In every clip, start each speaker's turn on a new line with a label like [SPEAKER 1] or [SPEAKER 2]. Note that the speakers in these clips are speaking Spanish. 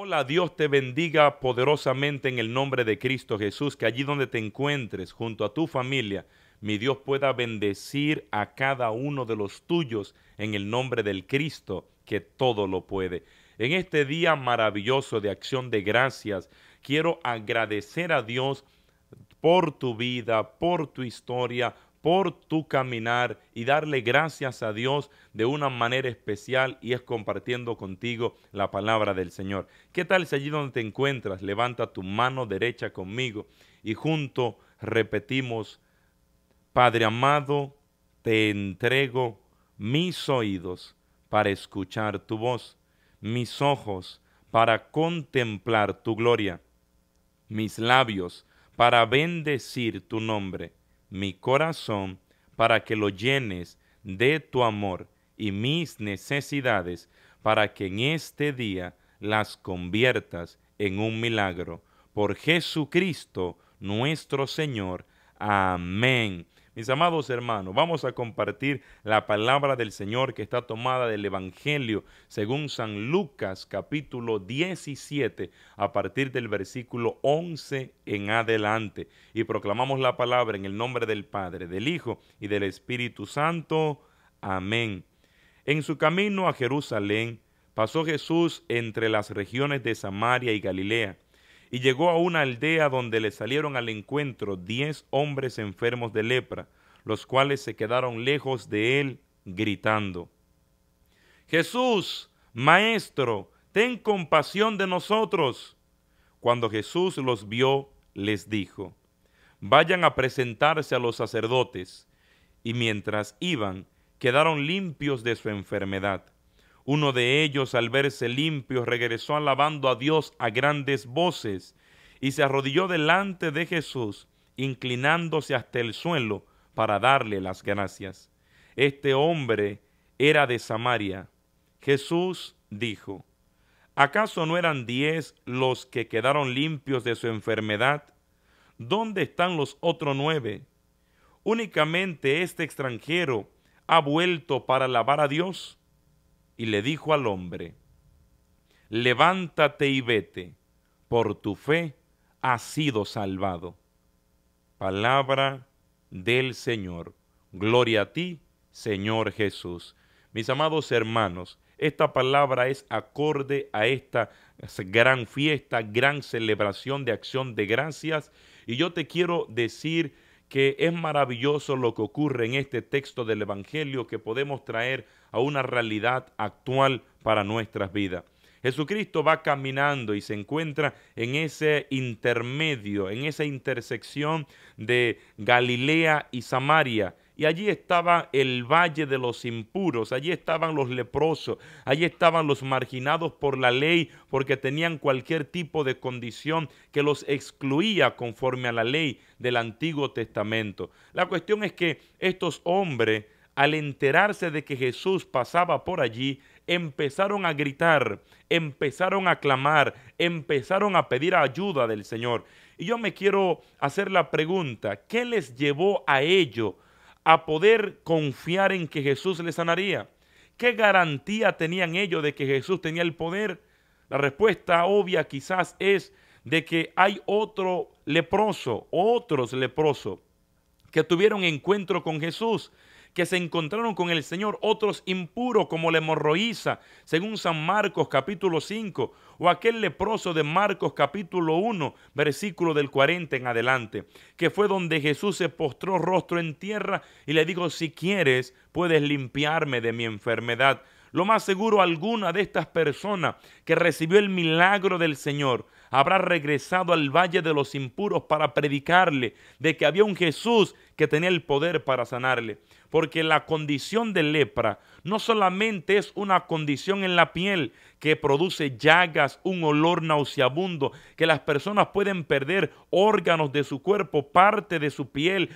[SPEAKER 1] Hola, Dios te bendiga poderosamente en el nombre de Cristo Jesús, que allí donde te encuentres, junto a tu familia, mi Dios pueda bendecir a cada uno de los tuyos en el nombre del Cristo, que todo lo puede. En este día maravilloso de acción de gracias, quiero agradecer a Dios por tu vida, por tu historia, por tu caminar y darle gracias a Dios de una manera especial y es compartiendo contigo la palabra del Señor. ¿Qué tal si allí donde te encuentras levanta tu mano derecha conmigo y junto repetimos, Padre amado, te entrego mis oídos para escuchar tu voz, mis ojos para contemplar tu gloria, mis labios para bendecir tu nombre mi corazón para que lo llenes de tu amor y mis necesidades para que en este día las conviertas en un milagro. Por Jesucristo nuestro Señor. Amén. Mis amados hermanos, vamos a compartir la palabra del Señor que está tomada del Evangelio según San Lucas capítulo 17 a partir del versículo 11 en adelante. Y proclamamos la palabra en el nombre del Padre, del Hijo y del Espíritu Santo. Amén. En su camino a Jerusalén pasó Jesús entre las regiones de Samaria y Galilea y llegó a una aldea donde le salieron al encuentro diez hombres enfermos de lepra, los cuales se quedaron lejos de él gritando, Jesús, Maestro, ten compasión de nosotros. Cuando Jesús los vio, les dijo, vayan a presentarse a los sacerdotes. Y mientras iban, quedaron limpios de su enfermedad. Uno de ellos, al verse limpio, regresó alabando a Dios a grandes voces y se arrodilló delante de Jesús, inclinándose hasta el suelo para darle las gracias. Este hombre era de Samaria. Jesús dijo, ¿acaso no eran diez los que quedaron limpios de su enfermedad? ¿Dónde están los otros nueve? Únicamente este extranjero ha vuelto para alabar a Dios y le dijo al hombre, levántate y vete, por tu fe has sido salvado. Palabra del Señor. Gloria a ti, Señor Jesús. Mis amados hermanos, esta palabra es acorde a esta gran fiesta, gran celebración de acción de gracias. Y yo te quiero decir que es maravilloso lo que ocurre en este texto del Evangelio que podemos traer a una realidad actual para nuestras vidas. Jesucristo va caminando y se encuentra en ese intermedio, en esa intersección de Galilea y Samaria. Y allí estaba el valle de los impuros, allí estaban los leprosos, allí estaban los marginados por la ley porque tenían cualquier tipo de condición que los excluía conforme a la ley del Antiguo Testamento. La cuestión es que estos hombres al enterarse de que Jesús pasaba por allí, empezaron a gritar, empezaron a clamar, empezaron a pedir ayuda del Señor. Y yo me quiero hacer la pregunta, ¿qué les llevó a ello a poder confiar en que Jesús les sanaría? ¿Qué garantía tenían ellos de que Jesús tenía el poder? La respuesta obvia quizás es de que hay otro leproso, otros leprosos que tuvieron encuentro con Jesús que se encontraron con el Señor, otros impuros como la hemorroísa, según San Marcos capítulo 5, o aquel leproso de Marcos capítulo 1, versículo del 40 en adelante, que fue donde Jesús se postró rostro en tierra y le dijo, si quieres, puedes limpiarme de mi enfermedad. Lo más seguro, alguna de estas personas que recibió el milagro del Señor habrá regresado al valle de los impuros para predicarle de que había un Jesús que tenía el poder para sanarle. Porque la condición de lepra no solamente es una condición en la piel que produce llagas, un olor nauseabundo, que las personas pueden perder órganos de su cuerpo, parte de su piel,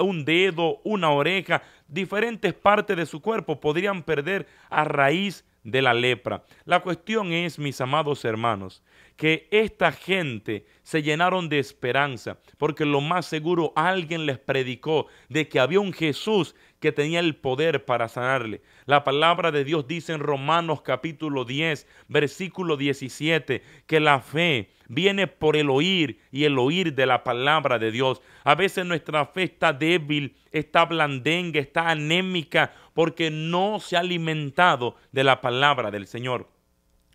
[SPEAKER 1] un dedo, una oreja, diferentes partes de su cuerpo podrían perder a raíz de la lepra. La cuestión es, mis amados hermanos, que esta gente se llenaron de esperanza, porque lo más seguro alguien les predicó de que había un Jesús que tenía el poder para sanarle. La palabra de Dios dice en Romanos capítulo 10, versículo 17, que la fe viene por el oír y el oír de la palabra de Dios. A veces nuestra fe está débil, está blandenga, está anémica, porque no se ha alimentado de la palabra del Señor.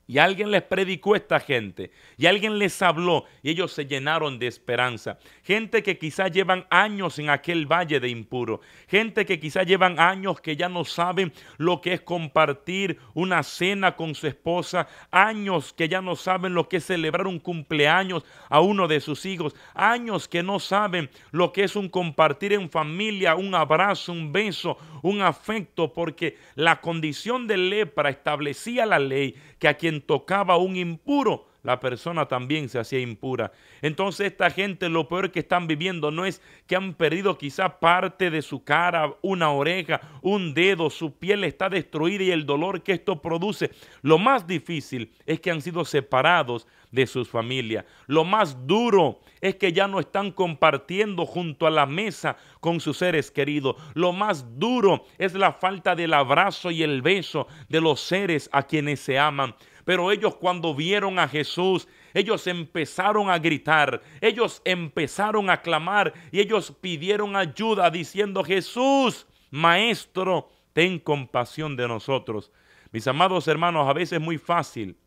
[SPEAKER 1] Y alguien les predicó a esta gente. Y alguien les habló. Y ellos se llenaron de esperanza. Gente que quizás llevan años en aquel valle de impuro. Gente que quizás llevan años que ya no saben lo que es compartir una cena con su esposa. Años que ya no saben lo que es celebrar un cumpleaños a uno de sus hijos. Años que no saben lo que es un compartir en familia, un abrazo, un beso, un afecto. Porque la condición de lepra establecía la ley que a quien tocaba un impuro, la persona también se hacía impura. Entonces esta gente lo peor que están viviendo no es que han perdido quizá parte de su cara, una oreja, un dedo, su piel está destruida y el dolor que esto produce. Lo más difícil es que han sido separados de sus familias. Lo más duro es que ya no están compartiendo junto a la mesa con sus seres queridos. Lo más duro es la falta del abrazo y el beso de los seres a quienes se aman. Pero ellos cuando vieron a Jesús, ellos empezaron a gritar, ellos empezaron a clamar y ellos pidieron ayuda diciendo, Jesús, Maestro, ten compasión de nosotros. Mis amados hermanos, a veces es muy fácil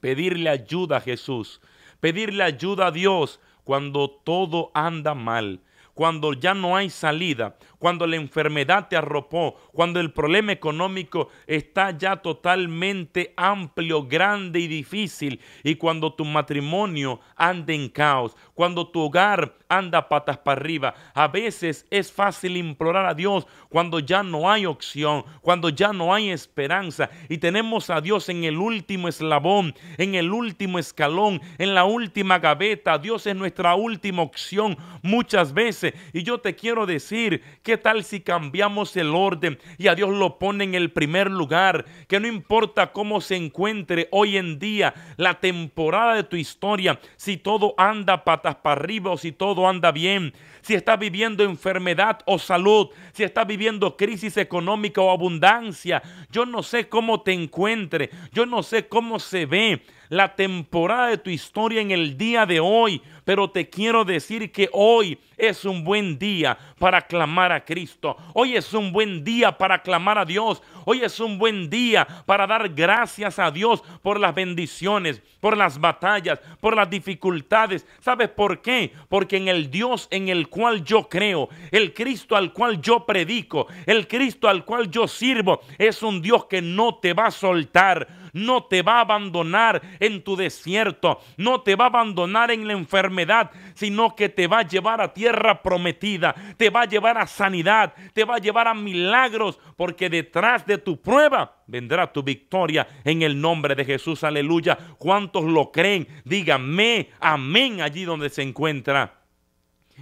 [SPEAKER 1] pedirle ayuda a Jesús, pedirle ayuda a Dios cuando todo anda mal, cuando ya no hay salida, cuando la enfermedad te arropó, cuando el problema económico está ya totalmente amplio, grande y difícil, y cuando tu matrimonio anda en caos, cuando tu hogar anda patas para arriba. A veces es fácil implorar a Dios cuando ya no hay opción, cuando ya no hay esperanza y tenemos a Dios en el último eslabón, en el último escalón, en la última gaveta. Dios es nuestra última opción muchas veces. Y yo te quiero decir que ¿Qué tal si cambiamos el orden y a Dios lo pone en el primer lugar? Que no importa cómo se encuentre hoy en día la temporada de tu historia, si todo anda patas para arriba o si todo anda bien, si estás viviendo enfermedad o salud, si estás viviendo crisis económica o abundancia. Yo no sé cómo te encuentre, yo no sé cómo se ve la temporada de tu historia en el día de hoy, pero te quiero decir que hoy es un buen día para clamar a Cristo. Hoy es un buen día para clamar a Dios. Hoy es un buen día para dar gracias a Dios por las bendiciones, por las batallas, por las dificultades. ¿Sabes por qué? Porque en el Dios en el cual yo creo, el Cristo al cual yo predico, el Cristo al cual yo sirvo, es un Dios que no te va a soltar no te va a abandonar en tu desierto, no te va a abandonar en la enfermedad, sino que te va a llevar a tierra prometida, te va a llevar a sanidad, te va a llevar a milagros, porque detrás de tu prueba vendrá tu victoria en el nombre de Jesús, aleluya. ¿Cuántos lo creen? Díganme, amén, allí donde se encuentra.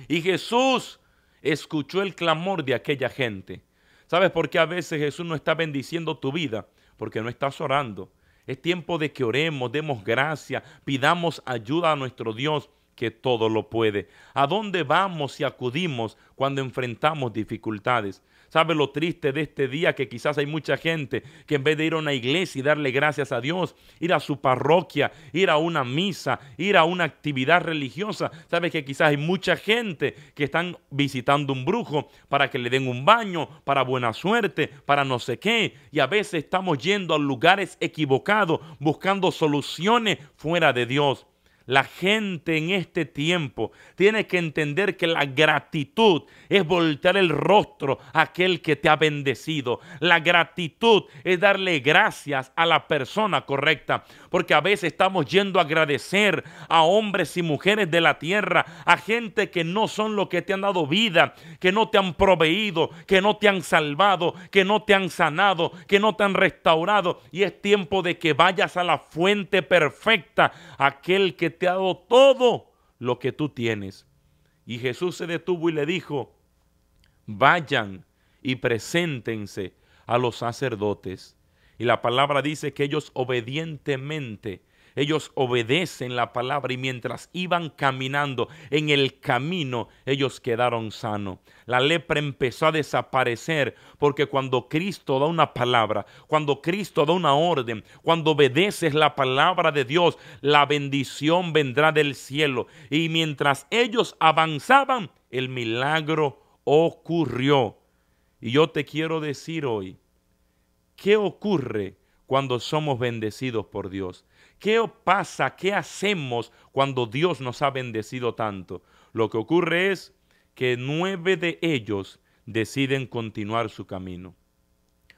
[SPEAKER 1] Y Jesús escuchó el clamor de aquella gente. ¿Sabes por qué a veces Jesús no está bendiciendo tu vida? Porque no estás orando. Es tiempo de que oremos, demos gracia, pidamos ayuda a nuestro Dios que todo lo puede. ¿A dónde vamos y acudimos cuando enfrentamos dificultades? ¿Sabe lo triste de este día? Que quizás hay mucha gente que en vez de ir a una iglesia y darle gracias a Dios, ir a su parroquia, ir a una misa, ir a una actividad religiosa, ¿sabe que quizás hay mucha gente que están visitando un brujo para que le den un baño, para buena suerte, para no sé qué? Y a veces estamos yendo a lugares equivocados, buscando soluciones fuera de Dios. La gente en este tiempo tiene que entender que la gratitud es voltear el rostro a aquel que te ha bendecido. La gratitud es darle gracias a la persona correcta. Porque a veces estamos yendo a agradecer a hombres y mujeres de la tierra, a gente que no son lo que te han dado vida, que no te han proveído, que no te han salvado, que no te han sanado, que no te han restaurado. Y es tiempo de que vayas a la fuente perfecta, aquel que todo lo que tú tienes. Y Jesús se detuvo y le dijo, vayan y preséntense a los sacerdotes. Y la palabra dice que ellos obedientemente ellos obedecen la palabra y mientras iban caminando en el camino, ellos quedaron sanos. La lepra empezó a desaparecer porque cuando Cristo da una palabra, cuando Cristo da una orden, cuando obedeces la palabra de Dios, la bendición vendrá del cielo. Y mientras ellos avanzaban, el milagro ocurrió. Y yo te quiero decir hoy, ¿qué ocurre cuando somos bendecidos por Dios? ¿Qué pasa? ¿Qué hacemos cuando Dios nos ha bendecido tanto? Lo que ocurre es que nueve de ellos deciden continuar su camino.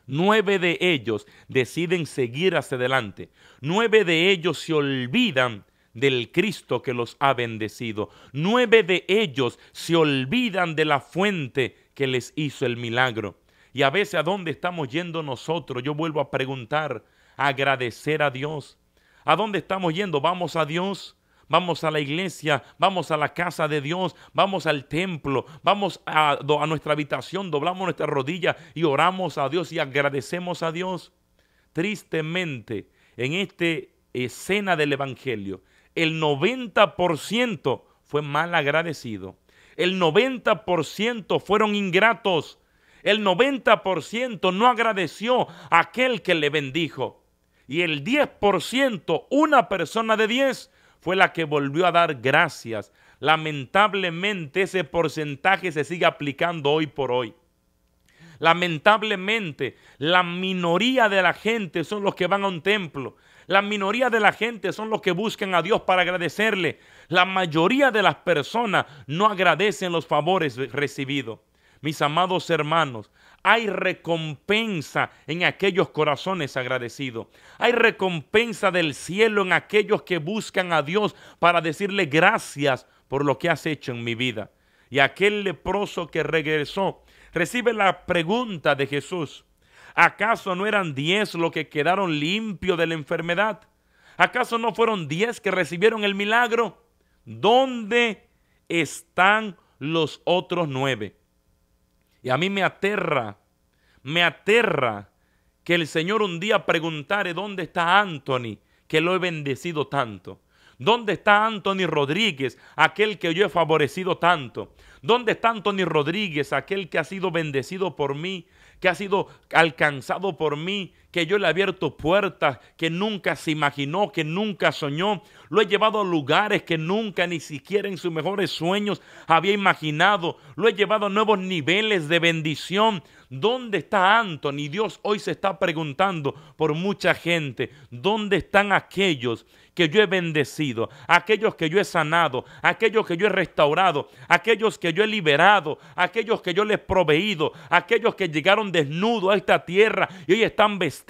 [SPEAKER 1] Nueve de ellos deciden seguir hacia adelante. Nueve de ellos se olvidan del Cristo que los ha bendecido. Nueve de ellos se olvidan de la fuente que les hizo el milagro. Y a veces a dónde estamos yendo nosotros, yo vuelvo a preguntar, agradecer a Dios. ¿A dónde estamos yendo? Vamos a Dios. Vamos a la iglesia, vamos a la casa de Dios, vamos al templo, vamos a, a nuestra habitación, doblamos nuestra rodilla y oramos a Dios y agradecemos a Dios. Tristemente, en esta escena del Evangelio, el 90% fue mal agradecido. El 90% fueron ingratos. El 90% no agradeció a aquel que le bendijo y el 10%, una persona de 10, fue la que volvió a dar gracias. Lamentablemente ese porcentaje se sigue aplicando hoy por hoy. Lamentablemente la minoría de la gente son los que van a un templo. La minoría de la gente son los que buscan a Dios para agradecerle. La mayoría de las personas no agradecen los favores recibidos. Mis amados hermanos, hay recompensa en aquellos corazones agradecidos. Hay recompensa del cielo en aquellos que buscan a Dios para decirle gracias por lo que has hecho en mi vida. Y aquel leproso que regresó recibe la pregunta de Jesús. ¿Acaso no eran diez los que quedaron limpios de la enfermedad? ¿Acaso no fueron diez que recibieron el milagro? ¿Dónde están los otros nueve? Y a mí me aterra, me aterra que el Señor un día preguntare dónde está Anthony, que lo he bendecido tanto. ¿Dónde está Anthony Rodríguez, aquel que yo he favorecido tanto? ¿Dónde está Anthony Rodríguez, aquel que ha sido bendecido por mí, que ha sido alcanzado por mí, que yo le he abierto puertas que nunca se imaginó, que nunca soñó. Lo he llevado a lugares que nunca ni siquiera en sus mejores sueños había imaginado. Lo he llevado a nuevos niveles de bendición. ¿Dónde está Anthony? Dios hoy se está preguntando por mucha gente. ¿Dónde están aquellos que yo he bendecido, aquellos que yo he sanado, aquellos que yo he restaurado, aquellos que yo he liberado, aquellos que yo les he proveído, aquellos que llegaron desnudos a esta tierra y hoy están vestidos,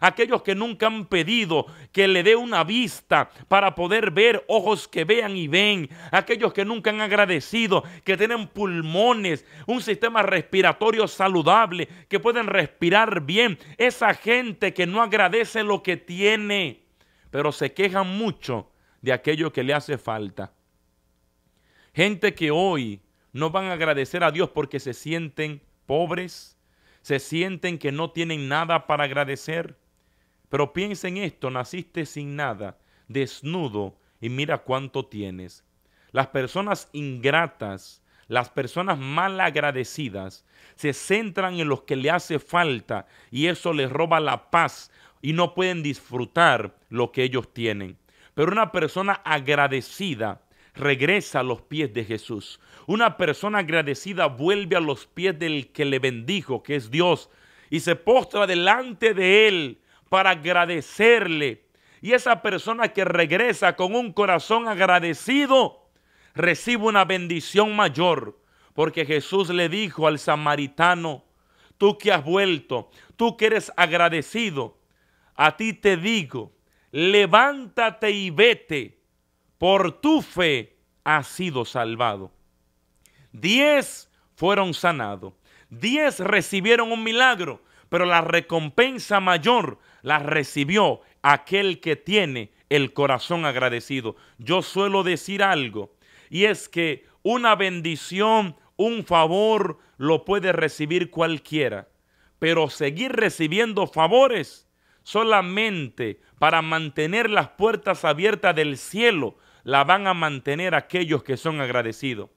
[SPEAKER 1] aquellos que nunca han pedido que le dé una vista para poder ver, ojos que vean y ven, aquellos que nunca han agradecido, que tienen pulmones, un sistema respiratorio saludable, que pueden respirar bien, esa gente que no agradece lo que tiene pero se quejan mucho de aquello que le hace falta. Gente que hoy no van a agradecer a Dios porque se sienten pobres, se sienten que no tienen nada para agradecer. Pero piensa en esto, naciste sin nada, desnudo, y mira cuánto tienes. Las personas ingratas, las personas mal agradecidas, se centran en lo que le hace falta y eso les roba la paz, y no pueden disfrutar lo que ellos tienen. Pero una persona agradecida regresa a los pies de Jesús. Una persona agradecida vuelve a los pies del que le bendijo, que es Dios, y se postra delante de Él para agradecerle. Y esa persona que regresa con un corazón agradecido, recibe una bendición mayor, porque Jesús le dijo al samaritano, tú que has vuelto, tú que eres agradecido, a ti te digo, levántate y vete, por tu fe has sido salvado. Diez fueron sanados, diez recibieron un milagro, pero la recompensa mayor la recibió aquel que tiene el corazón agradecido. Yo suelo decir algo, y es que una bendición, un favor, lo puede recibir cualquiera, pero seguir recibiendo favores solamente para mantener las puertas abiertas del cielo, la van a mantener aquellos que son agradecidos.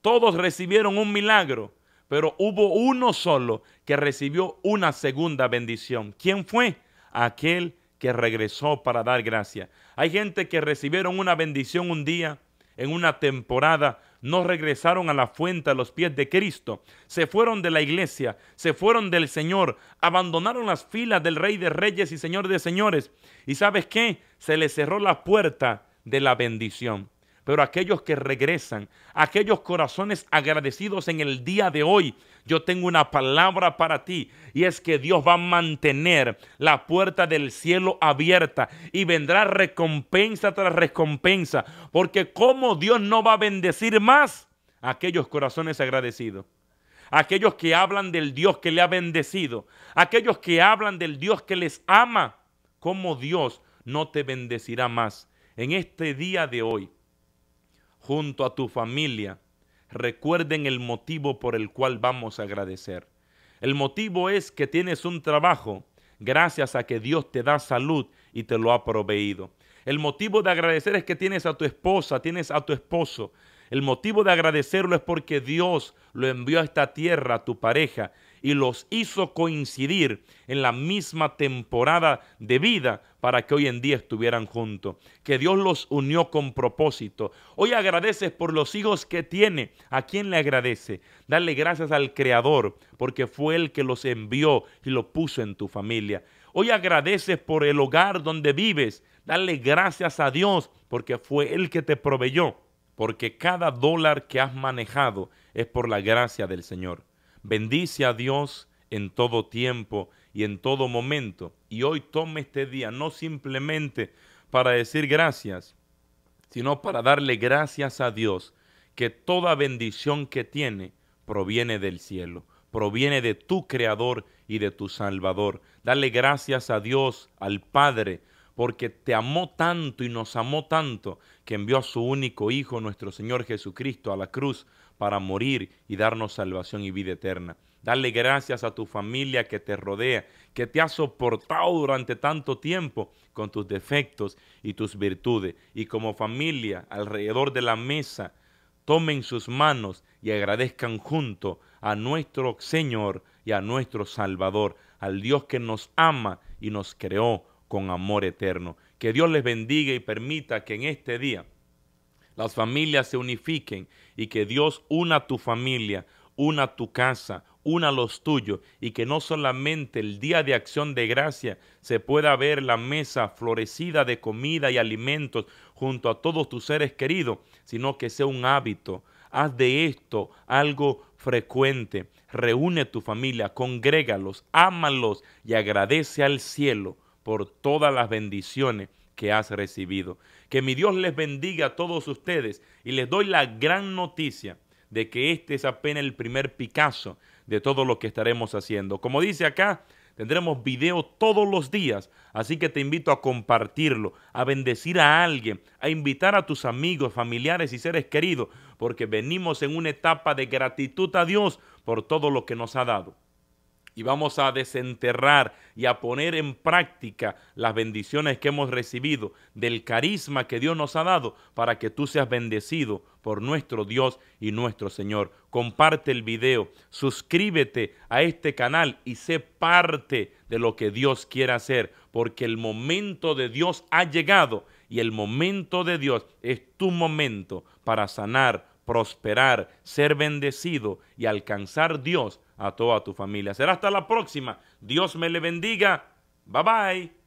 [SPEAKER 1] Todos recibieron un milagro, pero hubo uno solo que recibió una segunda bendición. ¿Quién fue? Aquel que regresó para dar gracia. Hay gente que recibieron una bendición un día, en una temporada, no regresaron a la fuente a los pies de Cristo, se fueron de la iglesia, se fueron del Señor, abandonaron las filas del Rey de Reyes y Señor de Señores. ¿Y sabes qué? Se les cerró la puerta de la bendición. Pero aquellos que regresan, aquellos corazones agradecidos en el día de hoy, yo tengo una palabra para ti y es que Dios va a mantener la puerta del cielo abierta y vendrá recompensa tras recompensa, porque como Dios no va a bendecir más aquellos corazones agradecidos. Aquellos que hablan del Dios que le ha bendecido, aquellos que hablan del Dios que les ama, ¿cómo Dios no te bendecirá más en este día de hoy? junto a tu familia, recuerden el motivo por el cual vamos a agradecer. El motivo es que tienes un trabajo gracias a que Dios te da salud y te lo ha proveído. El motivo de agradecer es que tienes a tu esposa, tienes a tu esposo. El motivo de agradecerlo es porque Dios lo envió a esta tierra, a tu pareja, y los hizo coincidir en la misma temporada de vida para que hoy en día estuvieran juntos. Que Dios los unió con propósito. Hoy agradeces por los hijos que tiene. ¿A quién le agradece? Dale gracias al Creador porque fue Él que los envió y lo puso en tu familia. Hoy agradeces por el hogar donde vives. Dale gracias a Dios porque fue Él que te proveyó. Porque cada dólar que has manejado es por la gracia del Señor. Bendice a Dios en todo tiempo y en todo momento. Y hoy tome este día no simplemente para decir gracias, sino para darle gracias a Dios que toda bendición que tiene proviene del cielo, proviene de tu Creador y de tu Salvador. Dale gracias a Dios, al Padre, porque te amó tanto y nos amó tanto que envió a su único Hijo, nuestro Señor Jesucristo, a la cruz para morir y darnos salvación y vida eterna. Dale gracias a tu familia que te rodea, que te ha soportado durante tanto tiempo con tus defectos y tus virtudes. Y como familia, alrededor de la mesa, tomen sus manos y agradezcan junto a nuestro Señor y a nuestro Salvador, al Dios que nos ama y nos creó con amor eterno. Que Dios les bendiga y permita que en este día las familias se unifiquen y que Dios una tu familia, una tu casa, una los tuyos y que no solamente el día de acción de gracia se pueda ver la mesa florecida de comida y alimentos junto a todos tus seres queridos, sino que sea un hábito. Haz de esto algo frecuente. Reúne tu familia, congrégalos, ámalos y agradece al cielo por todas las bendiciones que has recibido. Que mi Dios les bendiga a todos ustedes y les doy la gran noticia de que este es apenas el primer Picasso de todo lo que estaremos haciendo. Como dice acá, tendremos video todos los días, así que te invito a compartirlo, a bendecir a alguien, a invitar a tus amigos, familiares y seres queridos, porque venimos en una etapa de gratitud a Dios por todo lo que nos ha dado y vamos a desenterrar y a poner en práctica las bendiciones que hemos recibido del carisma que Dios nos ha dado para que tú seas bendecido por nuestro Dios y nuestro Señor. Comparte el video, suscríbete a este canal y sé parte de lo que Dios quiere hacer, porque el momento de Dios ha llegado y el momento de Dios es tu momento para sanar, prosperar, ser bendecido y alcanzar Dios a toda tu familia. Será hasta la próxima. Dios me le bendiga. Bye bye.